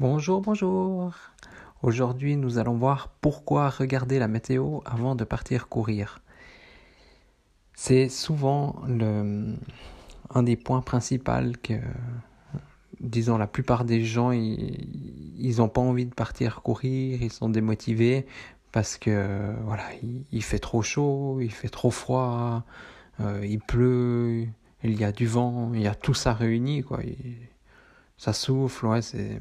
Bonjour, bonjour. Aujourd'hui, nous allons voir pourquoi regarder la météo avant de partir courir. C'est souvent un des points principaux que, disons, la plupart des gens, ils n'ont pas envie de partir courir, ils sont démotivés parce que, voilà, il, fait trop chaud, il fait trop froid, euh, il pleut, il y a du vent, il y a tout ça réuni, quoi. ça souffle, ouais, c'est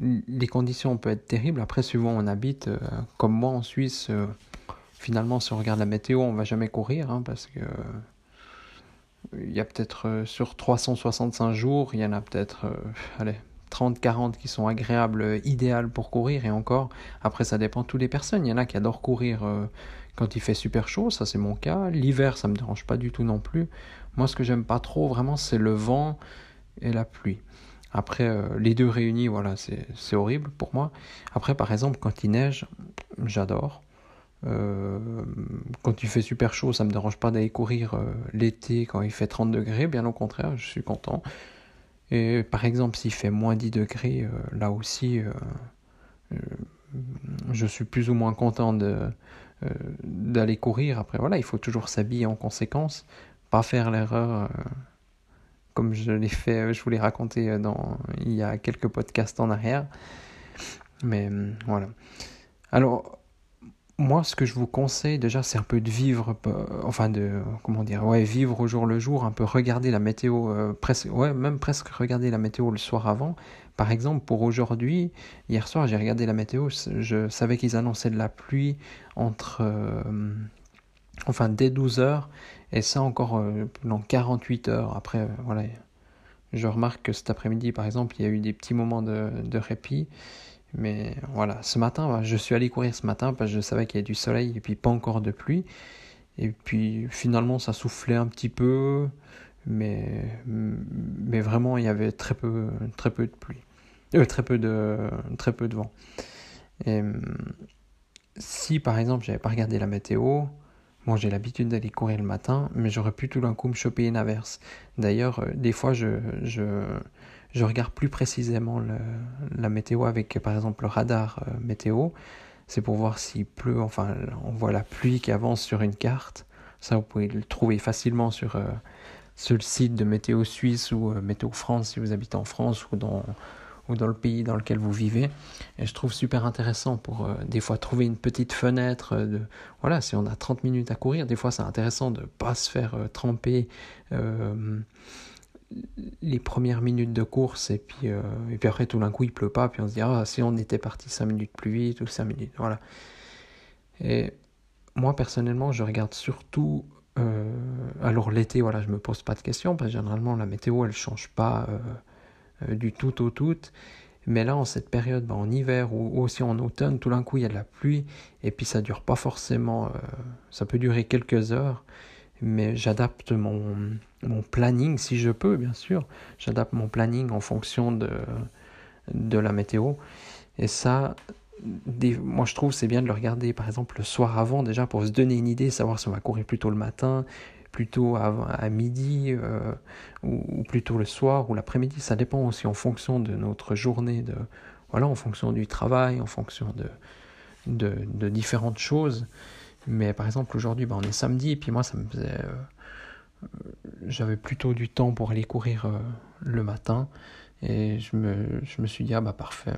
les conditions peuvent être terribles. Après, où on habite, euh, comme moi en Suisse, euh, finalement, si on regarde la météo, on va jamais courir hein, parce que il y a peut-être euh, sur 365 jours, il y en a peut-être allez, 30, 40 qui sont agréables, idéales pour courir et encore. Après, ça dépend de toutes les personnes. Il y en a qui adorent courir quand il fait super chaud, ça c'est mon cas. L'hiver, ça me dérange pas du tout non plus. Moi, ce que j'aime pas trop vraiment, c'est le vent et la pluie. Après, euh, les deux réunis, voilà, c'est horrible pour moi. Après, par exemple, quand il neige, j'adore. Euh, quand il fait super chaud, ça me dérange pas d'aller courir euh, l'été quand il fait 30 degrés, bien au contraire, je suis content. Et par exemple, s'il fait moins 10 degrés, là aussi, je suis plus ou moins content d'aller courir. Après, voilà, il faut toujours s'habiller en conséquence, pas faire l'erreur comme je l'ai fait, euh, je vous l'ai raconté euh, dans, il y a quelques podcasts en arrière. Mais euh, voilà. Alors, moi, ce que je vous conseille déjà, c'est un peu de vivre, enfin de, comment dire, ouais, vivre au jour le jour, un peu regarder la météo, presque, ouais, même presque regarder la météo le soir avant. Par exemple, pour aujourd'hui, hier soir, j'ai regardé la météo, je savais qu'ils annonçaient de la pluie entre, enfin dès 12 heures, et ça encore euh, pendant 48 heures. Après, euh, voilà, je remarque que cet après-midi, par exemple, il y a eu des petits moments de, de répit. Mais voilà, ce matin, je suis allé courir ce matin parce que je savais qu'il y avait du soleil et puis pas encore de pluie. Et puis finalement, ça soufflait un petit peu, mais, mais vraiment, il y avait très peu, très peu de pluie. Euh, très, peu de, très peu de vent. Et si par exemple, j'avais pas regardé la météo, Bon, j'ai l'habitude d'aller courir le matin, mais j'aurais pu tout d'un coup me choper une averse. D'ailleurs, euh, des fois, je, je, je, regarde plus précisément la météo avec, par exemple, le radar euh, météo. C'est pour voir s'il pleut, enfin, on voit la pluie qui avance sur une carte. Ça, vous pouvez le trouver facilement sur, euh, sur le site de Météo Suisse ou Météo France si vous habitez en France ou dans ou dans le pays dans lequel vous vivez. Et je trouve super intéressant pour euh, des fois trouver une petite fenêtre. De, voilà, si on a 30 minutes à courir, des fois c'est intéressant de ne pas se faire euh, tremper euh, les premières minutes de course et puis, et puis après tout d'un coup il pleut pas, puis on se dit ah si on était parti 5 minutes plus vite ou 5 minutes, voilà. Et moi personnellement je regarde surtout alors l'été, voilà, je me pose pas de questions parce que généralement la météo elle change pas euh, du tout au tout. Mais là, en cette période, bah, en hiver ou aussi en automne, tout d'un coup, il y a de la pluie. Et puis, ça dure pas forcément. Euh, ça peut durer quelques heures. Mais j'adapte mon, mon planning, si je peux, bien sûr. J'adapte mon planning en fonction de, de la météo. Et ça, moi je trouve c'est bien de le regarder par exemple le soir avant déjà pour se donner une idée, savoir si on va courir plutôt le matin, plutôt à, midi euh, ou, plutôt le soir ou l'après-midi. Ça dépend aussi en fonction de notre journée, voilà, en fonction du travail, en fonction de, de, différentes choses. Mais par exemple, aujourd'hui, bah, on est samedi, et puis moi, ça me faisait. Euh, j'avais plutôt du temps pour aller courir euh, le matin. Et je me, je me suis dit, ah bah parfait,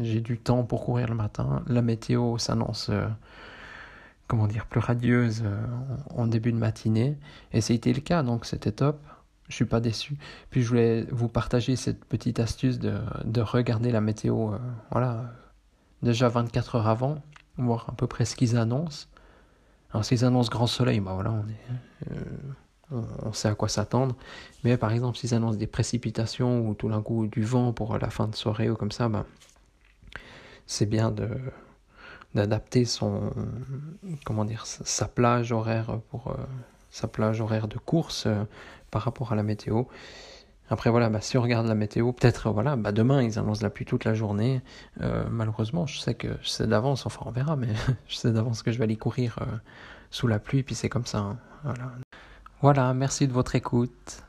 j'ai du temps pour courir le matin. La météo s'annonce comment dire, plus radieuse euh, en début de matinée. Et c'était le cas, donc c'était top. Je suis pas déçu. Puis je voulais vous partager cette petite astuce de, de regarder la météo, euh, voilà, déjà 24 heures avant, voir à peu près ce qu'ils annoncent. Alors s'ils annoncent grand soleil, bah voilà, on euh, on sait à quoi s'attendre. Mais par exemple, s'ils annoncent des précipitations ou tout d'un coup du vent pour la fin de soirée ou comme ça, bah, c'est bien de d'adapter son comment dire sa plage horaire pour euh, sa plage horaire de course euh, par rapport à la météo. Après voilà, bah, si on regarde la météo, peut-être voilà, bah, demain ils annoncent la pluie toute la journée. Euh, malheureusement, je sais que je d'avance, enfin on verra, mais je sais d'avance que je vais aller courir sous la pluie, puis c'est comme ça. Hein. Voilà. voilà, merci de votre écoute.